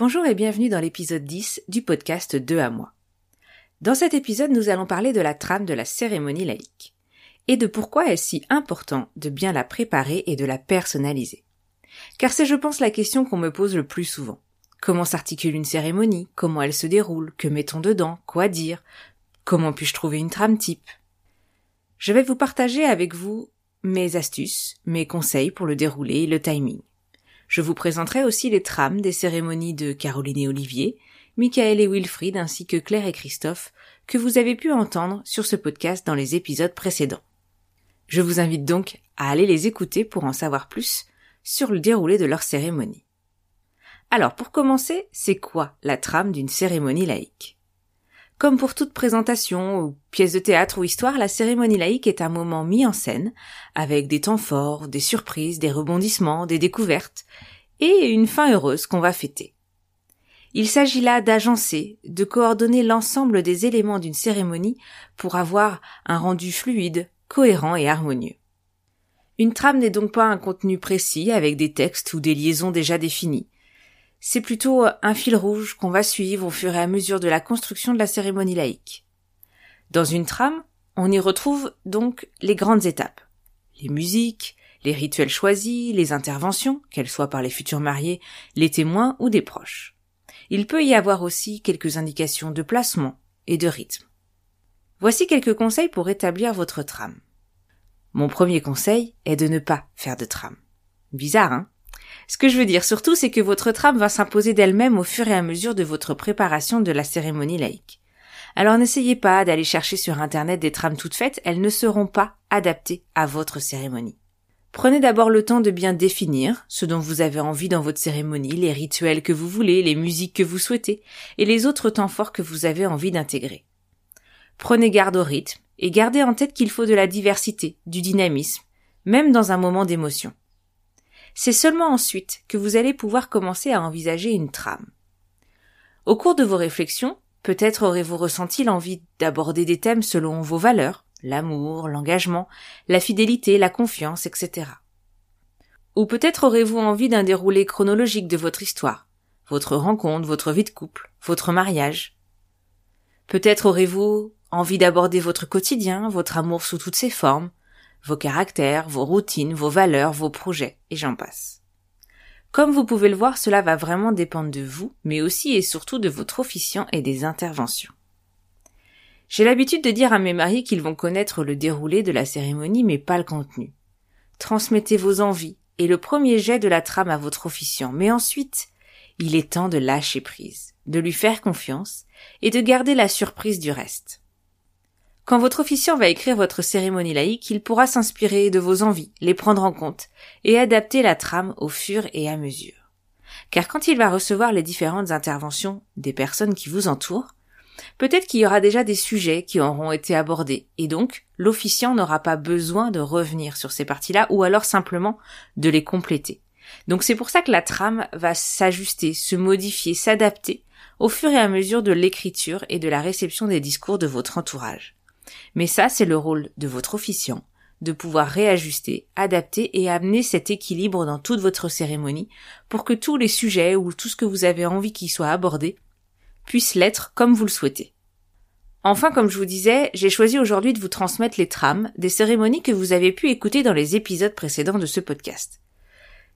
Bonjour et bienvenue dans l'épisode 10 du podcast 2 à moi. Dans cet épisode, nous allons parler de la trame de la cérémonie laïque et de pourquoi est-ce si important de bien la préparer et de la personnaliser. Car c'est je pense la question qu'on me pose le plus souvent. Comment s'articule une cérémonie? Comment elle se déroule? Que mettons dedans? Quoi dire? Comment puis-je trouver une trame type? Je vais vous partager avec vous mes astuces, mes conseils pour le dérouler et le timing. Je vous présenterai aussi les trames des cérémonies de Caroline et Olivier, Michael et Wilfried ainsi que Claire et Christophe que vous avez pu entendre sur ce podcast dans les épisodes précédents. Je vous invite donc à aller les écouter pour en savoir plus sur le déroulé de leur cérémonie. Alors pour commencer, c'est quoi la trame d'une cérémonie laïque? Comme pour toute présentation ou pièce de théâtre ou histoire, la cérémonie laïque est un moment mis en scène, avec des temps forts, des surprises, des rebondissements, des découvertes, et une fin heureuse qu'on va fêter. Il s'agit là d'agencer, de coordonner l'ensemble des éléments d'une cérémonie pour avoir un rendu fluide, cohérent et harmonieux. Une trame n'est donc pas un contenu précis avec des textes ou des liaisons déjà définies. C'est plutôt un fil rouge qu'on va suivre au fur et à mesure de la construction de la cérémonie laïque. Dans une trame, on y retrouve donc les grandes étapes. Les musiques, les rituels choisis, les interventions, qu'elles soient par les futurs mariés, les témoins ou des proches. Il peut y avoir aussi quelques indications de placement et de rythme. Voici quelques conseils pour établir votre trame. Mon premier conseil est de ne pas faire de trame. Bizarre, hein? Ce que je veux dire surtout, c'est que votre trame va s'imposer d'elle-même au fur et à mesure de votre préparation de la cérémonie laïque. Alors n'essayez pas d'aller chercher sur Internet des trames toutes faites, elles ne seront pas adaptées à votre cérémonie. Prenez d'abord le temps de bien définir ce dont vous avez envie dans votre cérémonie, les rituels que vous voulez, les musiques que vous souhaitez, et les autres temps forts que vous avez envie d'intégrer. Prenez garde au rythme, et gardez en tête qu'il faut de la diversité, du dynamisme, même dans un moment d'émotion. C'est seulement ensuite que vous allez pouvoir commencer à envisager une trame. Au cours de vos réflexions, peut-être aurez-vous ressenti l'envie d'aborder des thèmes selon vos valeurs, l'amour, l'engagement, la fidélité, la confiance, etc. Ou peut-être aurez-vous envie d'un déroulé chronologique de votre histoire, votre rencontre, votre vie de couple, votre mariage. Peut-être aurez-vous envie d'aborder votre quotidien, votre amour sous toutes ses formes, vos caractères, vos routines, vos valeurs, vos projets, et j'en passe. Comme vous pouvez le voir, cela va vraiment dépendre de vous, mais aussi et surtout de votre officiant et des interventions. J'ai l'habitude de dire à mes mariés qu'ils vont connaître le déroulé de la cérémonie, mais pas le contenu. Transmettez vos envies et le premier jet de la trame à votre officiant, mais ensuite, il est temps de lâcher prise, de lui faire confiance et de garder la surprise du reste. Quand votre officiant va écrire votre cérémonie laïque, il pourra s'inspirer de vos envies, les prendre en compte, et adapter la trame au fur et à mesure. Car quand il va recevoir les différentes interventions des personnes qui vous entourent, peut-être qu'il y aura déjà des sujets qui auront été abordés, et donc l'officiant n'aura pas besoin de revenir sur ces parties-là, ou alors simplement de les compléter. Donc c'est pour ça que la trame va s'ajuster, se modifier, s'adapter au fur et à mesure de l'écriture et de la réception des discours de votre entourage. Mais ça, c'est le rôle de votre officiant, de pouvoir réajuster, adapter et amener cet équilibre dans toute votre cérémonie pour que tous les sujets ou tout ce que vous avez envie qu'il soit abordé puissent l'être comme vous le souhaitez. Enfin, comme je vous disais, j'ai choisi aujourd'hui de vous transmettre les trames des cérémonies que vous avez pu écouter dans les épisodes précédents de ce podcast.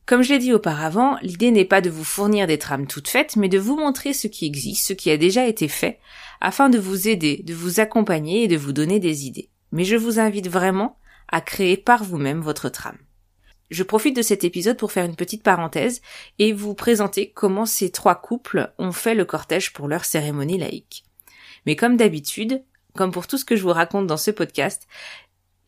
Comme je l'ai dit auparavant, l'idée n'est pas de vous fournir des trames toutes faites, mais de vous montrer ce qui existe, ce qui a déjà été fait, afin de vous aider, de vous accompagner et de vous donner des idées. Mais je vous invite vraiment à créer par vous-même votre trame. Je profite de cet épisode pour faire une petite parenthèse et vous présenter comment ces trois couples ont fait le cortège pour leur cérémonie laïque. Mais comme d'habitude, comme pour tout ce que je vous raconte dans ce podcast,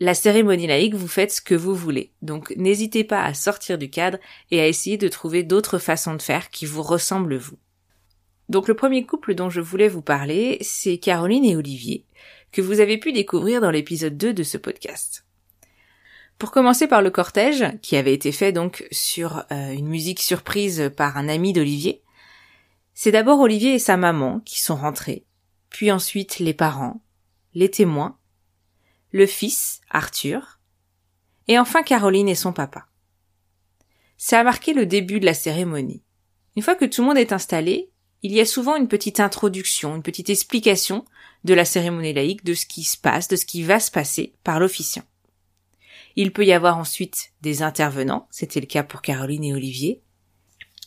la cérémonie laïque, vous faites ce que vous voulez. Donc n'hésitez pas à sortir du cadre et à essayer de trouver d'autres façons de faire qui vous ressemblent vous. Donc le premier couple dont je voulais vous parler, c'est Caroline et Olivier, que vous avez pu découvrir dans l'épisode 2 de ce podcast. Pour commencer par le cortège, qui avait été fait donc sur euh, une musique surprise par un ami d'Olivier, c'est d'abord Olivier et sa maman qui sont rentrés, puis ensuite les parents, les témoins, le fils, Arthur, et enfin Caroline et son papa. Ça a marqué le début de la cérémonie. Une fois que tout le monde est installé, il y a souvent une petite introduction, une petite explication de la cérémonie laïque, de ce qui se passe, de ce qui va se passer par l'officiant. Il peut y avoir ensuite des intervenants, c'était le cas pour Caroline et Olivier.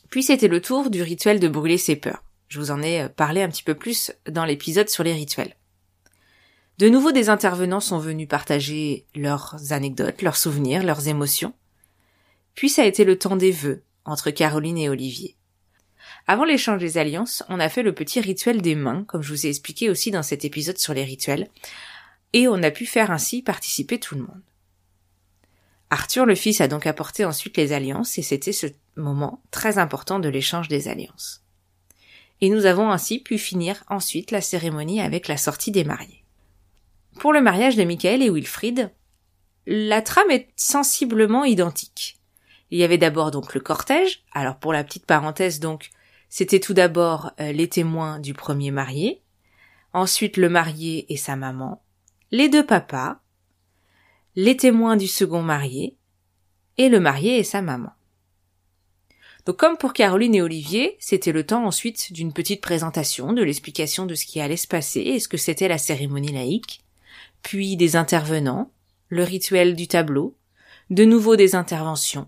Puis c'était le tour du rituel de brûler ses peurs. Je vous en ai euh, parlé un petit peu plus dans l'épisode sur les rituels. De nouveau des intervenants sont venus partager leurs anecdotes, leurs souvenirs, leurs émotions. Puis ça a été le temps des vœux entre Caroline et Olivier. Avant l'échange des alliances, on a fait le petit rituel des mains, comme je vous ai expliqué aussi dans cet épisode sur les rituels, et on a pu faire ainsi participer tout le monde. Arthur le fils a donc apporté ensuite les alliances et c'était ce moment très important de l'échange des alliances. Et nous avons ainsi pu finir ensuite la cérémonie avec la sortie des mariés. Pour le mariage de Michael et Wilfried, la trame est sensiblement identique. Il y avait d'abord donc le cortège. Alors pour la petite parenthèse donc, c'était tout d'abord euh, les témoins du premier marié, ensuite le marié et sa maman, les deux papas, les témoins du second marié et le marié et sa maman. Donc comme pour Caroline et Olivier, c'était le temps ensuite d'une petite présentation, de l'explication de ce qui allait se passer et ce que c'était la cérémonie laïque, puis des intervenants, le rituel du tableau, de nouveau des interventions.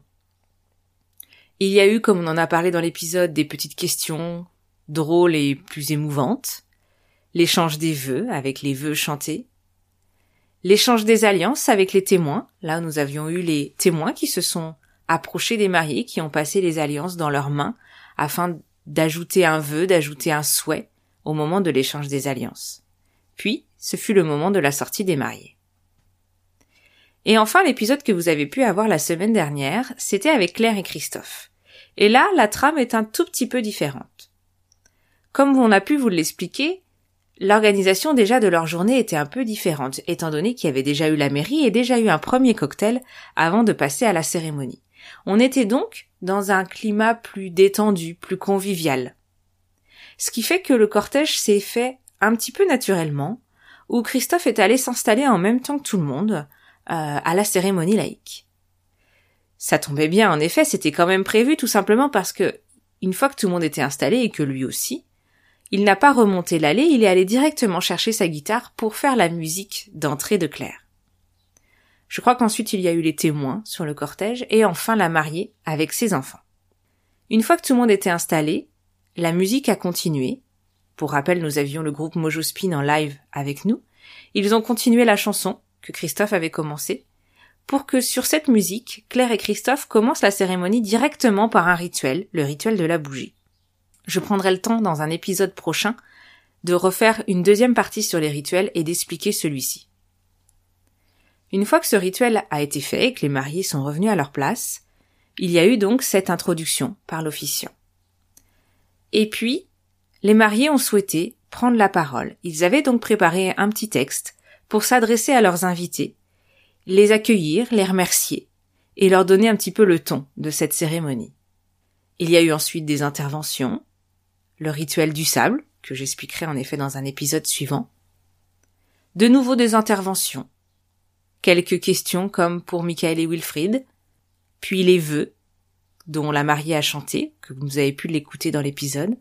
Il y a eu, comme on en a parlé dans l'épisode, des petites questions drôles et plus émouvantes, l'échange des vœux avec les vœux chantés, l'échange des alliances avec les témoins. Là, nous avions eu les témoins qui se sont approchés des mariés, qui ont passé les alliances dans leurs mains afin d'ajouter un vœu, d'ajouter un souhait au moment de l'échange des alliances. Puis, ce fut le moment de la sortie des mariés. Et enfin, l'épisode que vous avez pu avoir la semaine dernière, c'était avec Claire et Christophe. Et là, la trame est un tout petit peu différente. Comme on a pu vous l'expliquer, L'organisation déjà de leur journée était un peu différente, étant donné qu'il y avait déjà eu la mairie et déjà eu un premier cocktail avant de passer à la cérémonie. On était donc dans un climat plus détendu, plus convivial. Ce qui fait que le cortège s'est fait un petit peu naturellement, où Christophe est allé s'installer en même temps que tout le monde euh, à la cérémonie laïque. Ça tombait bien, en effet, c'était quand même prévu tout simplement parce que, une fois que tout le monde était installé et que lui aussi, il n'a pas remonté l'allée, il est allé directement chercher sa guitare pour faire la musique d'entrée de Claire. Je crois qu'ensuite il y a eu les témoins sur le cortège et enfin la mariée avec ses enfants. Une fois que tout le monde était installé, la musique a continué. Pour rappel, nous avions le groupe Mojo Spin en live avec nous. Ils ont continué la chanson que Christophe avait commencée pour que sur cette musique, Claire et Christophe commencent la cérémonie directement par un rituel, le rituel de la bougie. Je prendrai le temps dans un épisode prochain de refaire une deuxième partie sur les rituels et d'expliquer celui-ci. Une fois que ce rituel a été fait et que les mariés sont revenus à leur place, il y a eu donc cette introduction par l'officiant. Et puis, les mariés ont souhaité prendre la parole. Ils avaient donc préparé un petit texte pour s'adresser à leurs invités, les accueillir, les remercier et leur donner un petit peu le ton de cette cérémonie. Il y a eu ensuite des interventions, le rituel du sable, que j'expliquerai en effet dans un épisode suivant. De nouveau des interventions. Quelques questions comme pour Michael et Wilfried, puis les vœux, dont la mariée a chanté, que vous avez pu l'écouter dans l'épisode.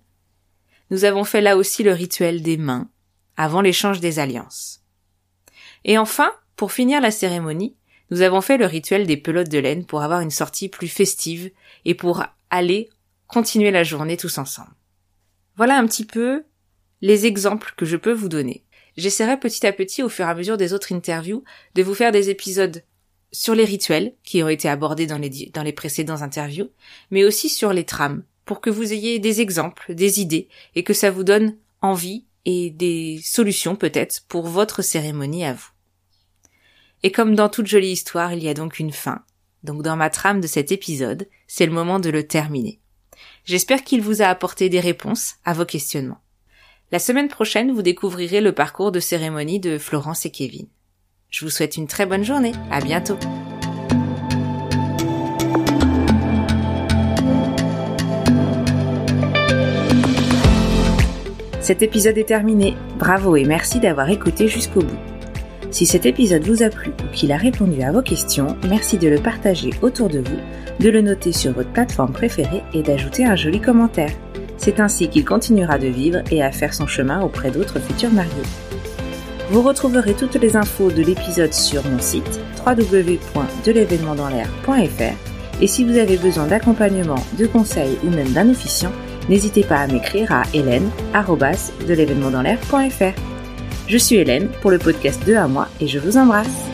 Nous avons fait là aussi le rituel des mains, avant l'échange des alliances. Et enfin, pour finir la cérémonie, nous avons fait le rituel des pelotes de laine pour avoir une sortie plus festive et pour aller continuer la journée tous ensemble. Voilà un petit peu les exemples que je peux vous donner. J'essaierai petit à petit, au fur et à mesure des autres interviews, de vous faire des épisodes sur les rituels qui ont été abordés dans les, dans les précédents interviews, mais aussi sur les trames, pour que vous ayez des exemples, des idées, et que ça vous donne envie et des solutions peut-être pour votre cérémonie à vous. Et comme dans toute jolie histoire, il y a donc une fin. Donc dans ma trame de cet épisode, c'est le moment de le terminer. J'espère qu'il vous a apporté des réponses à vos questionnements. La semaine prochaine, vous découvrirez le parcours de cérémonie de Florence et Kevin. Je vous souhaite une très bonne journée. À bientôt. Cet épisode est terminé. Bravo et merci d'avoir écouté jusqu'au bout. Si cet épisode vous a plu ou qu'il a répondu à vos questions, merci de le partager autour de vous, de le noter sur votre plateforme préférée et d'ajouter un joli commentaire. C'est ainsi qu'il continuera de vivre et à faire son chemin auprès d'autres futurs mariés. Vous retrouverez toutes les infos de l'épisode sur mon site www.delevénementdanslair.fr et si vous avez besoin d'accompagnement, de conseils ou même d'un officiant, n'hésitez pas à m'écrire à hélène.de Je suis Hélène pour le podcast 2 à moi et je vous embrasse.